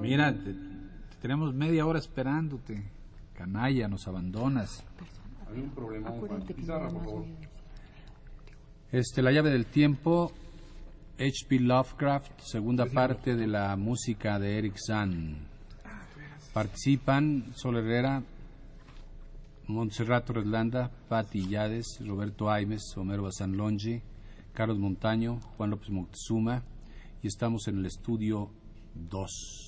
Mira, te- te tenemos media hora esperándote. Canalla, nos abandonas. Hay un problema, Juan. Pizarra, por favor. Este, La llave del tiempo, H.P. Lovecraft, segunda parte de la música de Eric Zahn. Participan Sol Herrera, Montserrat Torreslanda, Patti Yades, Roberto Aimes, Homero Bazán Longi, Carlos Montaño, Juan López Moctezuma y estamos en el estudio 2.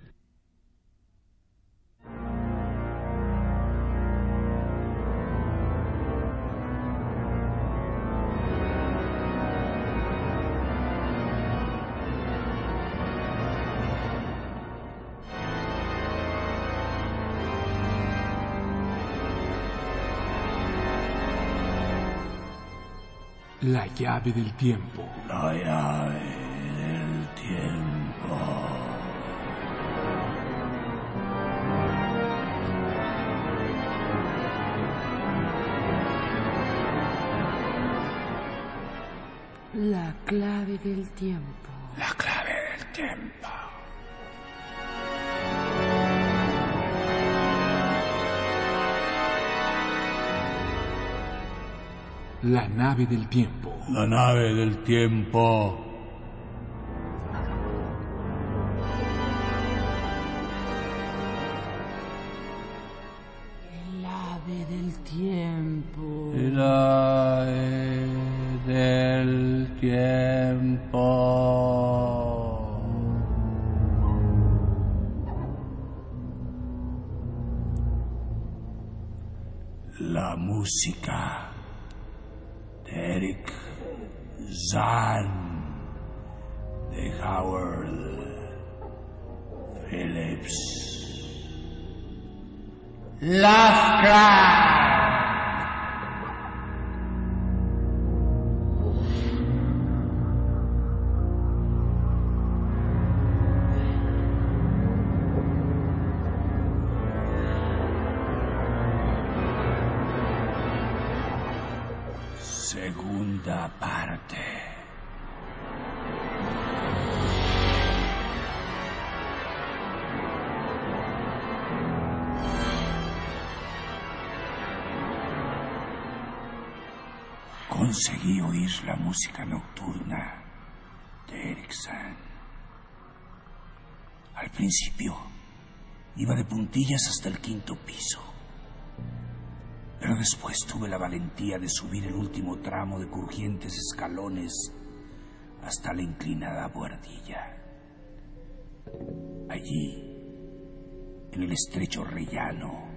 La llave del tiempo. La llave del tiempo. La clave del tiempo. La clave La nave del tiempo. La nave del tiempo. El ave del tiempo. Del tiempo. La música Eric Zahn de Howard Phillips. Lovecraft. Conseguí oír la música nocturna de Erickson. Al principio iba de puntillas hasta el quinto piso. Pero después tuve la valentía de subir el último tramo de crujientes escalones hasta la inclinada buhardilla. Allí, en el estrecho rellano,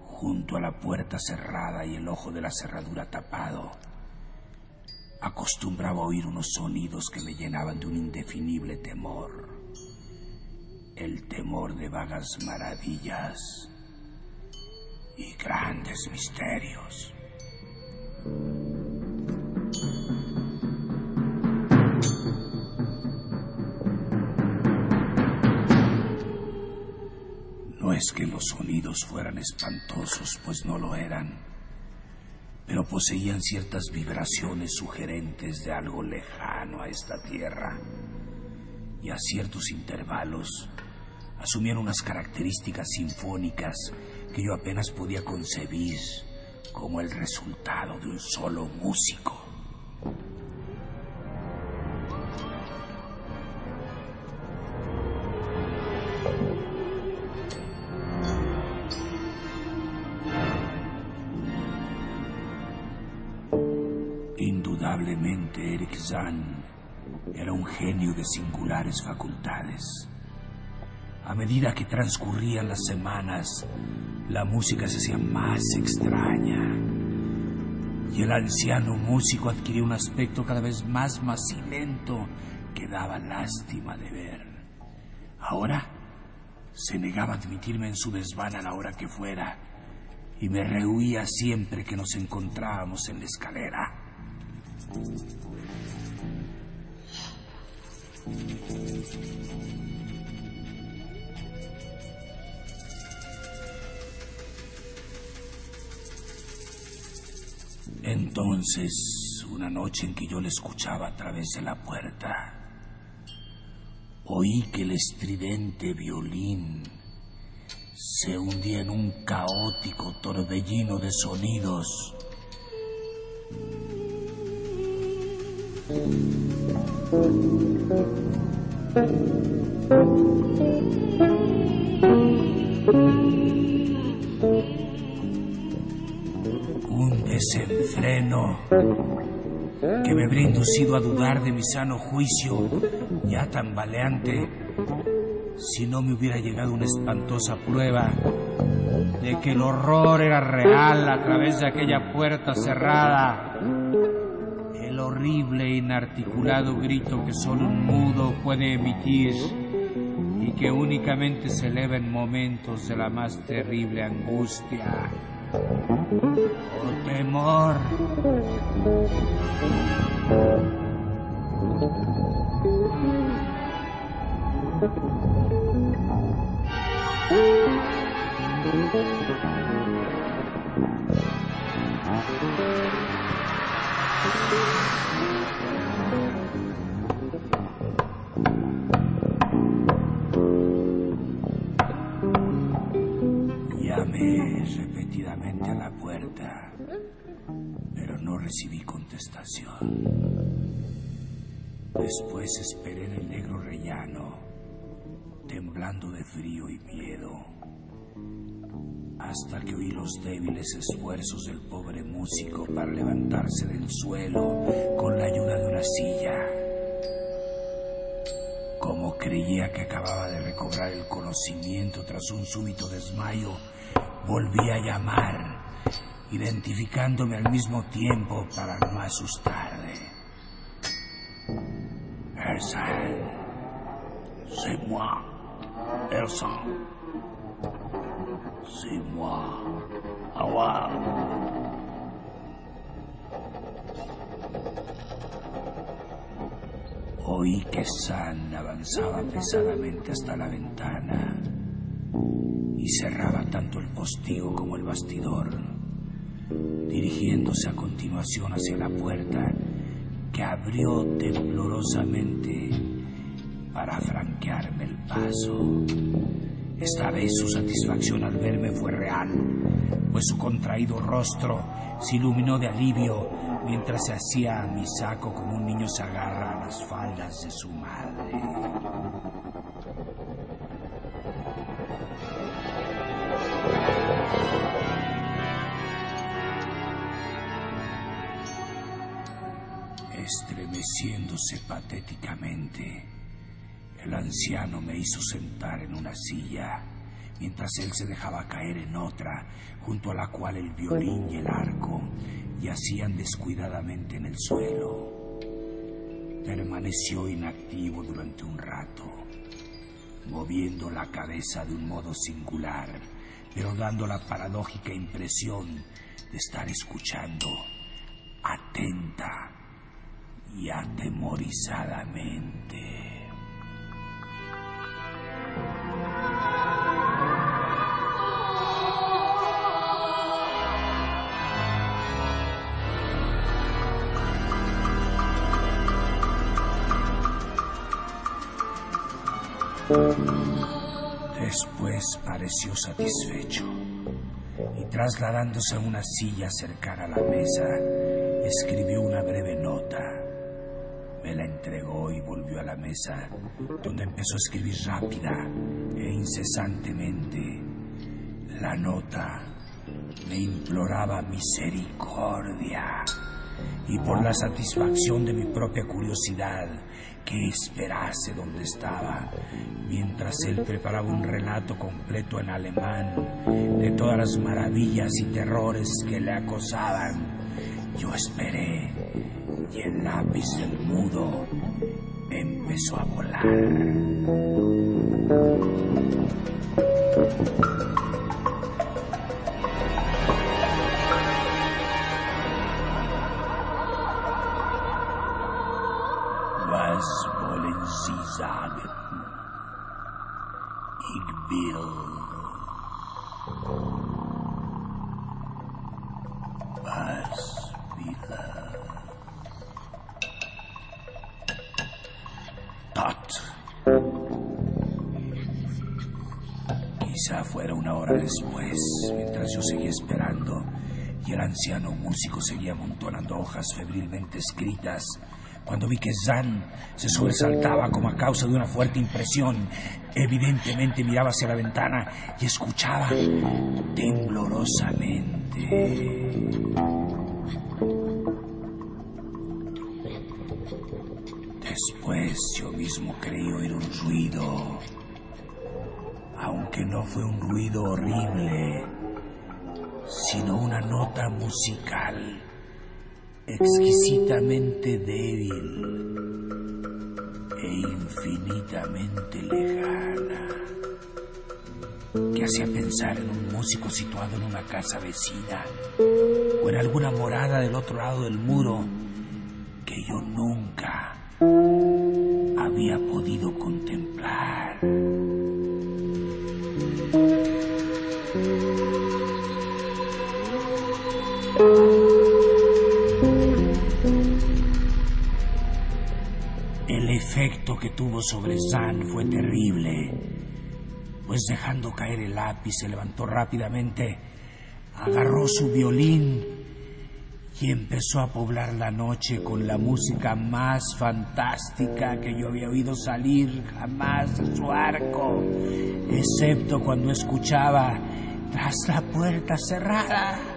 junto a la puerta cerrada y el ojo de la cerradura tapado, acostumbraba a oír unos sonidos que me llenaban de un indefinible temor. El temor de vagas maravillas y grandes misterios. No es que los sonidos fueran espantosos, pues no lo eran, pero poseían ciertas vibraciones sugerentes de algo lejano a esta tierra, y a ciertos intervalos asumían unas características sinfónicas que yo apenas podía concebir como el resultado de un solo músico. Indudablemente Eric Zahn era un genio de singulares facultades. A medida que transcurrían las semanas, la música se hacía más extraña y el anciano músico adquiría un aspecto cada vez más macilento que daba lástima de ver. Ahora se negaba a admitirme en su desván a la hora que fuera y me rehuía siempre que nos encontrábamos en la escalera. Entonces, una noche en que yo le escuchaba a través de la puerta, oí que el estridente violín se hundía en un caótico torbellino de sonidos. Desenfreno que me habría inducido a dudar de mi sano juicio, ya tambaleante, si no me hubiera llegado una espantosa prueba de que el horror era real a través de aquella puerta cerrada. El horrible e inarticulado grito que solo un mudo puede emitir y que únicamente se eleva en momentos de la más terrible angustia. Por temor. A la puerta, pero no recibí contestación. Después esperé en el negro rellano, temblando de frío y miedo, hasta que oí los débiles esfuerzos del pobre músico para levantarse del suelo con la ayuda de una silla. Como creía que acababa de recobrar el conocimiento tras un súbito desmayo, volví a llamar, identificándome al mismo tiempo para no asustarle. Ersan, c'est moi, Ersan. C'est moi, Awa. Oí que San avanzaba pesadamente hasta la ventana y cerraba tanto el postigo como el bastidor, dirigiéndose a continuación hacia la puerta que abrió temblorosamente para franquearme el paso. Esta vez su satisfacción al verme fue real, pues su contraído rostro se iluminó de alivio mientras se hacía a mi saco como un niño se agarra a las faldas de su madre. Patéticamente, el anciano me hizo sentar en una silla, mientras él se dejaba caer en otra, junto a la cual el violín y el arco yacían descuidadamente en el suelo. Permaneció inactivo durante un rato, moviendo la cabeza de un modo singular, pero dando la paradójica impresión de estar escuchando atenta y atemorizadamente. Después pareció satisfecho y trasladándose a una silla cercana a la mesa, escribió una breve nota. La entregó y volvió a la mesa, donde empezó a escribir rápida e incesantemente. La nota me imploraba misericordia y por la satisfacción de mi propia curiosidad que esperase donde estaba, mientras él preparaba un relato completo en alemán de todas las maravillas y terrores que le acosaban. Yo esperé y el lápiz del mudo empezó a volar. Yo seguía esperando y el anciano músico seguía amontonando hojas febrilmente escritas, cuando vi que Zan se sobresaltaba como a causa de una fuerte impresión. Evidentemente miraba hacia la ventana y escuchaba temblorosamente. Después yo mismo creí oír un ruido, aunque no fue un ruido horrible, sino una nota musical exquisitamente débil e infinitamente lejana, que hacía pensar en un músico situado en una casa vecina o en alguna morada del otro lado del muro sobre San fue terrible, pues dejando caer el lápiz se levantó rápidamente, agarró su violín y empezó a poblar la noche con la música más fantástica que yo había oído salir jamás de su arco, excepto cuando escuchaba tras la puerta cerrada.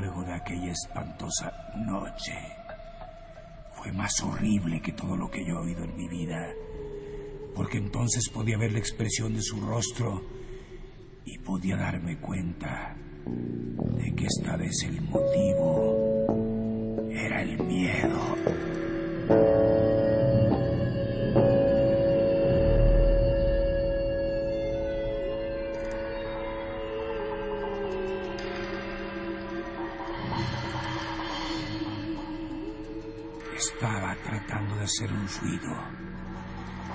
De aquella espantosa noche. Fue más horrible que todo lo que yo he oído en mi vida, porque entonces podía ver la expresión de su rostro y podía darme cuenta de que esta vez el motivo era el miedo. Un ruido,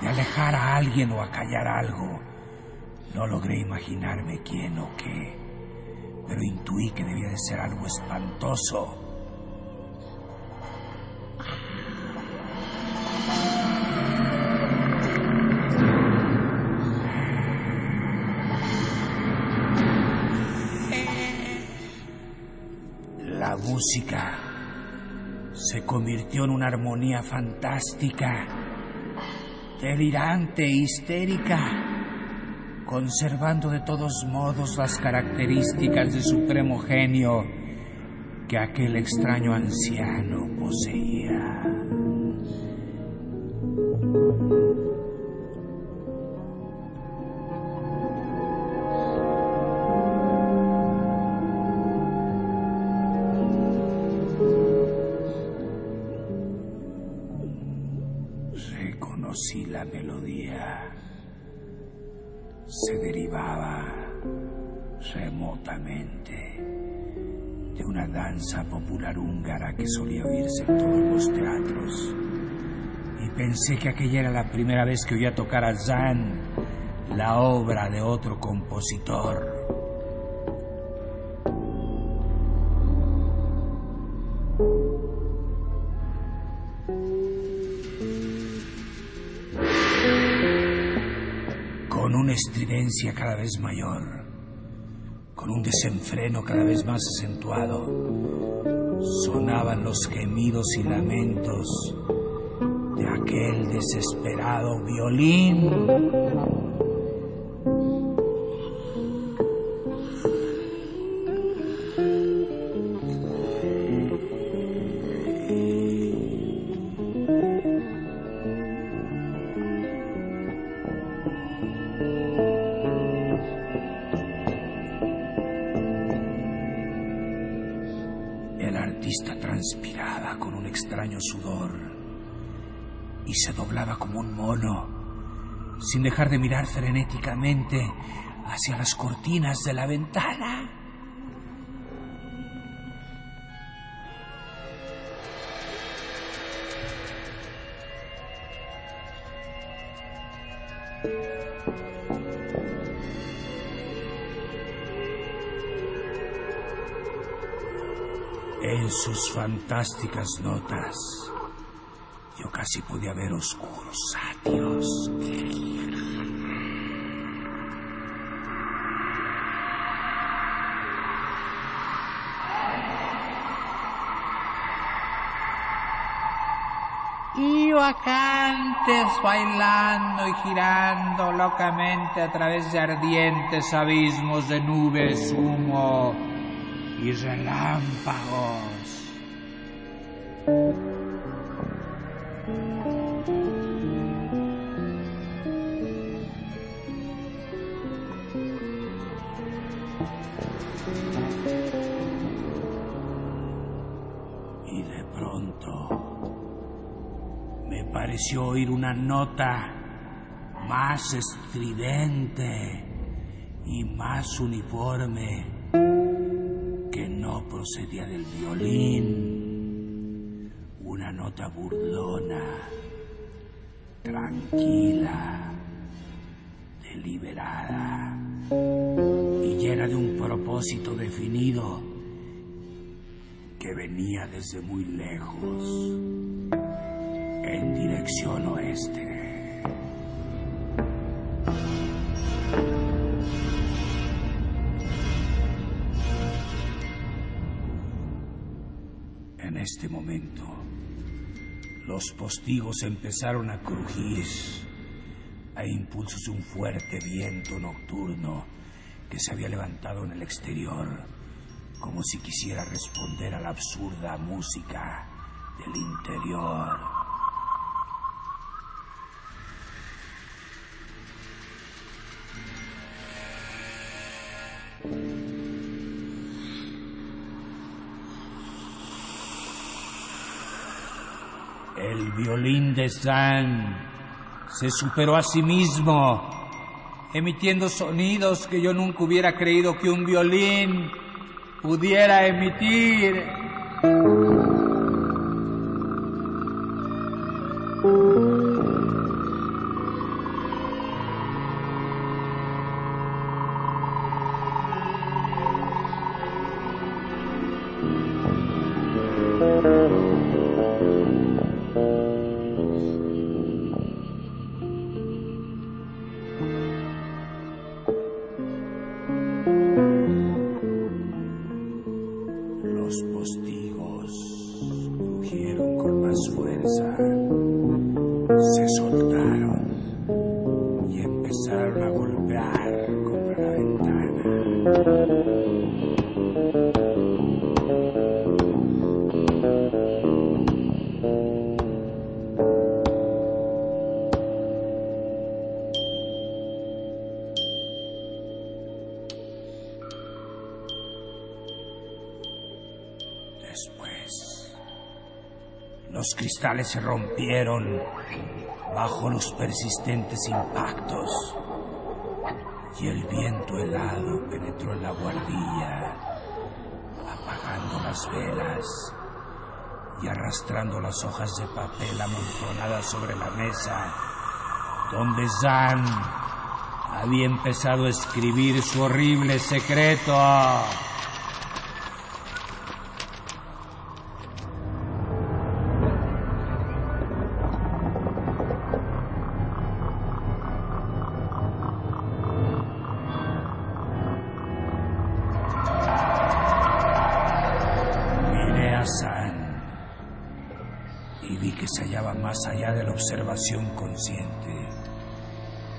de alejar a alguien o acallar algo. No logré imaginarme quién o qué, pero intuí que debía de ser algo espantoso. La música convirtió en una armonía fantástica, delirante, histérica, conservando de todos modos las características de supremo genio que aquel extraño anciano poseía. De una danza popular húngara que solía oírse en todos los teatros. Y pensé que aquella era la primera vez que oía tocar a Zan, la obra de otro compositor. con una estridencia cada vez mayor, con un desenfreno cada vez más acentuado, sonaban los gemidos y lamentos de aquel desesperado violín. Sin dejar de mirar frenéticamente hacia las cortinas de la ventana. En sus fantásticas notas, yo casi podía ver oscuros satios. Y bailando y girando locamente a través de ardientes abismos de nubes, humo y relámpagos. Nota más estridente y más uniforme que no procedía del violín. Una nota burlona, tranquila, deliberada y llena de un propósito definido que venía desde muy lejos, en dirección oeste. En este momento, los postigos empezaron a crujir a impulsos de un fuerte viento nocturno que se había levantado en el exterior, como si quisiera responder a la absurda música del interior. El violín de San se superó a sí mismo, emitiendo sonidos que yo nunca hubiera creído que un violín pudiera emitir. Con más fuerza, se soltaron se rompieron bajo los persistentes impactos y el viento helado penetró en la guardilla, apagando las velas y arrastrando las hojas de papel amontonadas sobre la mesa, donde Zan había empezado a escribir su horrible secreto. Allá de la observación consciente.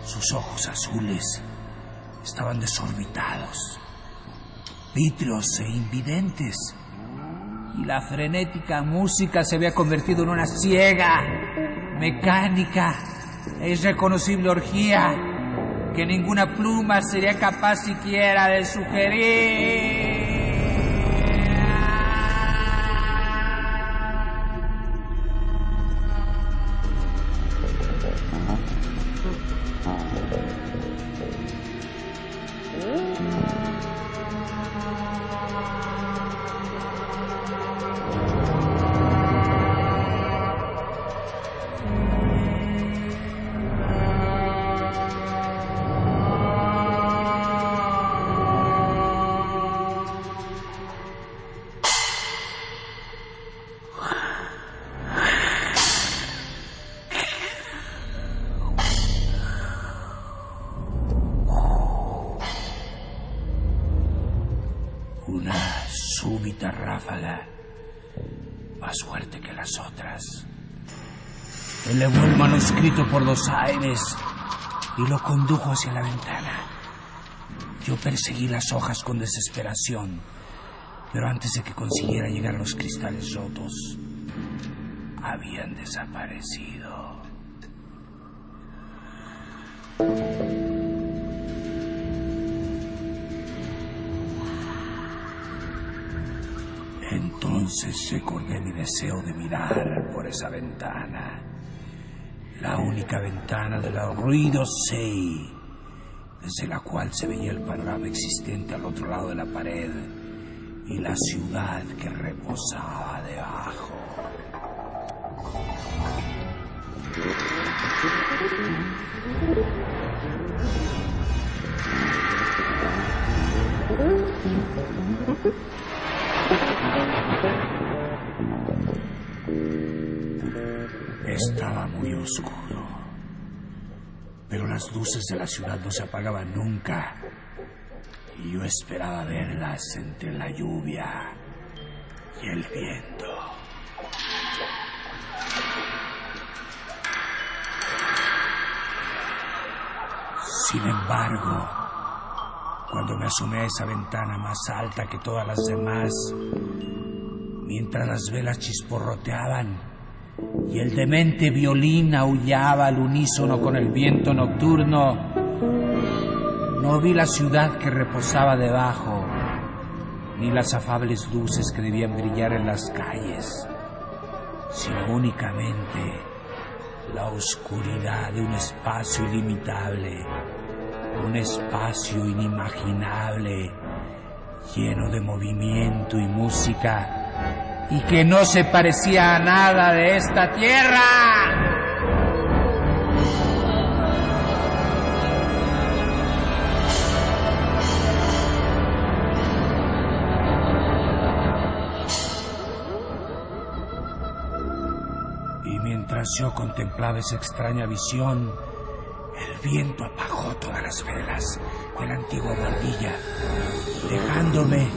Sus ojos azules estaban desorbitados, vítreos e invidentes, y la frenética música se había convertido en una ciega, mecánica e irreconocible orgía que ninguna pluma sería capaz siquiera de sugerir. Manuscrito por los aires y lo condujo hacia la ventana. Yo perseguí las hojas con desesperación, pero antes de que consiguiera llegar a los cristales rotos, habían desaparecido. Entonces recordé mi deseo de mirar por esa ventana. La única ventana de la ruido Sei, desde la cual se veía el panorama existente al otro lado de la pared y la ciudad que reposaba debajo. Estaba muy oscuro, pero las luces de la ciudad no se apagaban nunca y yo esperaba verlas entre la lluvia y el viento. Sin embargo, cuando me asomé a esa ventana más alta que todas las demás, mientras las velas chisporroteaban y el demente violín aullaba al unísono con el viento nocturno, no vi la ciudad que reposaba debajo, ni las afables luces que debían brillar en las calles, sino únicamente la oscuridad de un espacio ilimitable un espacio inimaginable, lleno de movimiento y música, y que no se parecía a nada de esta tierra. Y mientras yo contemplaba esa extraña visión, el viento apagó todas las velas de la antigua guardilla, dejándome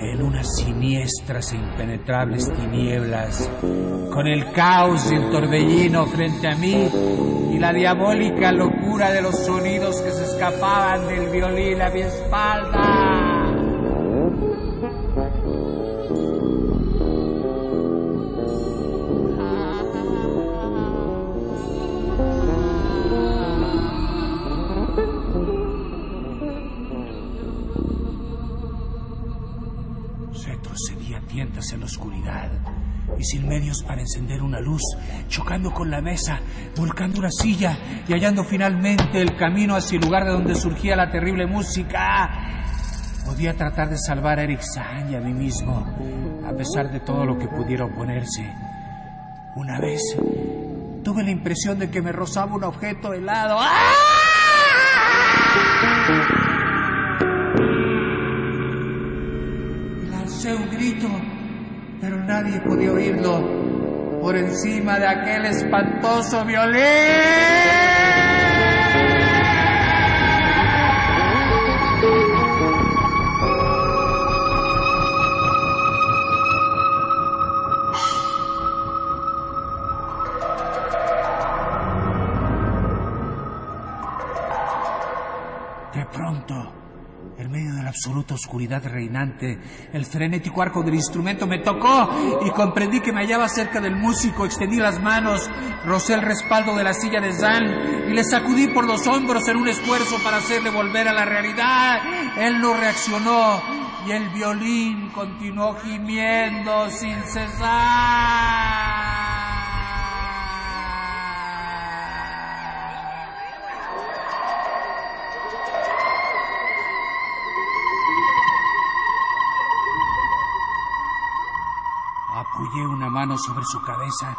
en unas siniestras e impenetrables tinieblas, con el caos y el torbellino frente a mí y la diabólica locura de los sonidos que se escapaban del violín a mi espalda. Y sin medios para encender una luz, chocando con la mesa, volcando una silla y hallando finalmente el camino hacia el lugar de donde surgía la terrible música. Podía tratar de salvar a Eric y a mí mismo, a pesar de todo lo que pudiera oponerse. Una vez tuve la impresión de que me rozaba un objeto helado. ¡Ah! Nadie podía oírlo por encima de aquel espantoso violín. Oscuridad reinante, el frenético arco del instrumento me tocó y comprendí que me hallaba cerca del músico. Extendí las manos, rocé el respaldo de la silla de Zan y le sacudí por los hombros en un esfuerzo para hacerle volver a la realidad. Él no reaccionó y el violín continuó gimiendo sin cesar. Una mano sobre su cabeza,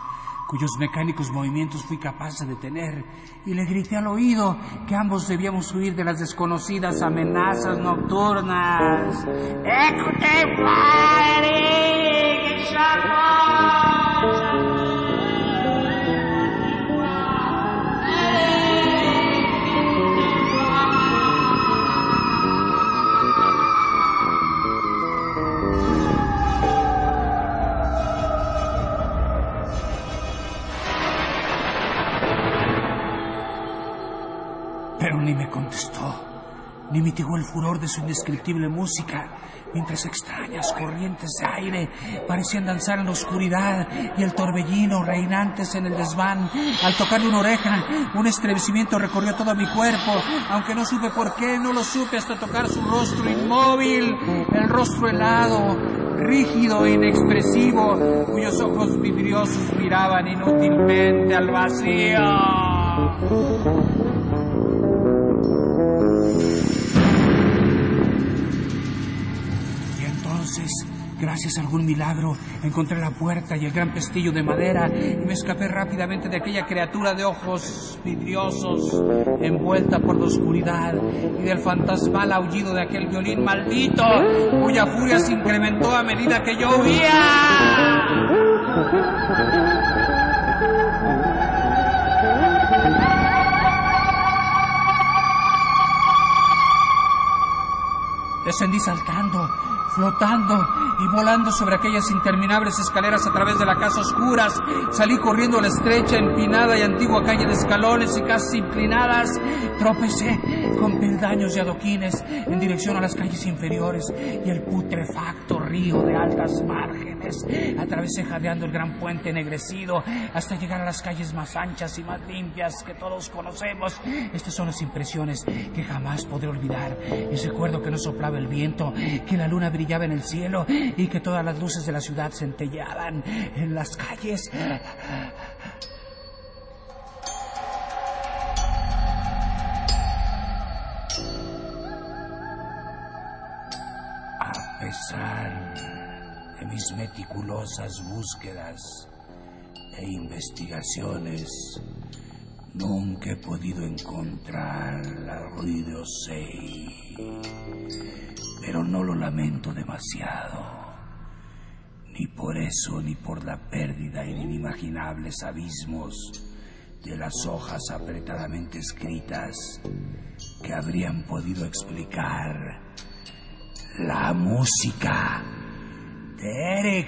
cuyos mecánicos movimientos fui capaz de detener, y le grité al oído que ambos debíamos huir de las desconocidas amenazas nocturnas. Ni mitigó el furor de su indescriptible música, mientras extrañas corrientes de aire parecían danzar en la oscuridad y el torbellino reinantes en el desván. Al tocarle una oreja, un estremecimiento recorrió todo mi cuerpo, aunque no supe por qué, no lo supe hasta tocar su rostro inmóvil, el rostro helado, rígido e inexpresivo, cuyos ojos vidriosos miraban inútilmente al vacío. Gracias a algún milagro, encontré la puerta y el gran pestillo de madera y me escapé rápidamente de aquella criatura de ojos vidriosos, envuelta por la oscuridad y del fantasmal aullido de aquel violín maldito, cuya furia se incrementó a medida que yo huía. Descendí saltando, flotando y volando sobre aquellas interminables escaleras a través de la casa oscuras. Salí corriendo a la estrecha, empinada y antigua calle de escalones y casas inclinadas. Tropecé con peldaños y adoquines en dirección a las calles inferiores y el putrefacto río de altas márgenes. Atravesé jadeando el gran puente ennegrecido hasta llegar a las calles más anchas y más limpias que todos conocemos. Estas son las impresiones que jamás podré olvidar. Y recuerdo que no soplaba el viento, que la luna brillaba en el cielo y que todas las luces de la ciudad centellaban en las calles. Pesar de mis meticulosas búsquedas e investigaciones, nunca he podido encontrar la de Ossey. Pero no lo lamento demasiado. Ni por eso, ni por la pérdida en inimaginables abismos de las hojas apretadamente escritas que habrían podido explicar la música de Eric.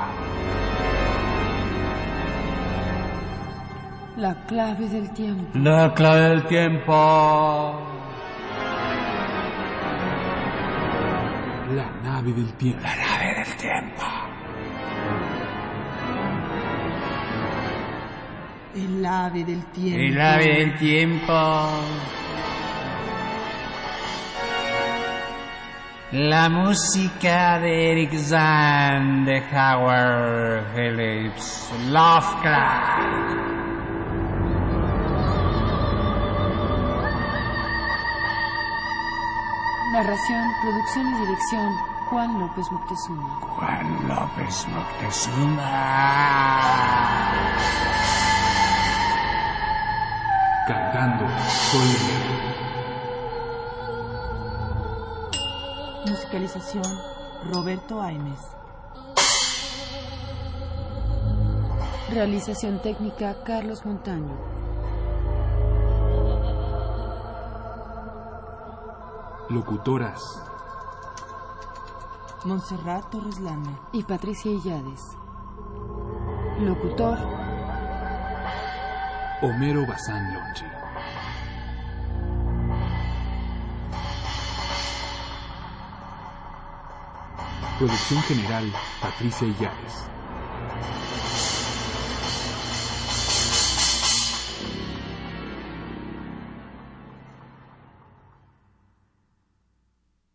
La clave del tiempo. La clave del tiempo. La nave del tiempo. La nave del tiempo. El ave del tiempo. El ave del tiempo. La música de Eric Zahn de Howard Phillips Lovecraft. Narración, producción y dirección, Juan López Moctezuma. Juan López Moctezuma. Cantando solemne. Musicalización, Roberto Aimes. Realización técnica, Carlos Montaño. Locutoras. Montserrat Torres Lana y Patricia Illades. Locutor, Homero Bazán Longi. Producción general, Patricia Illares.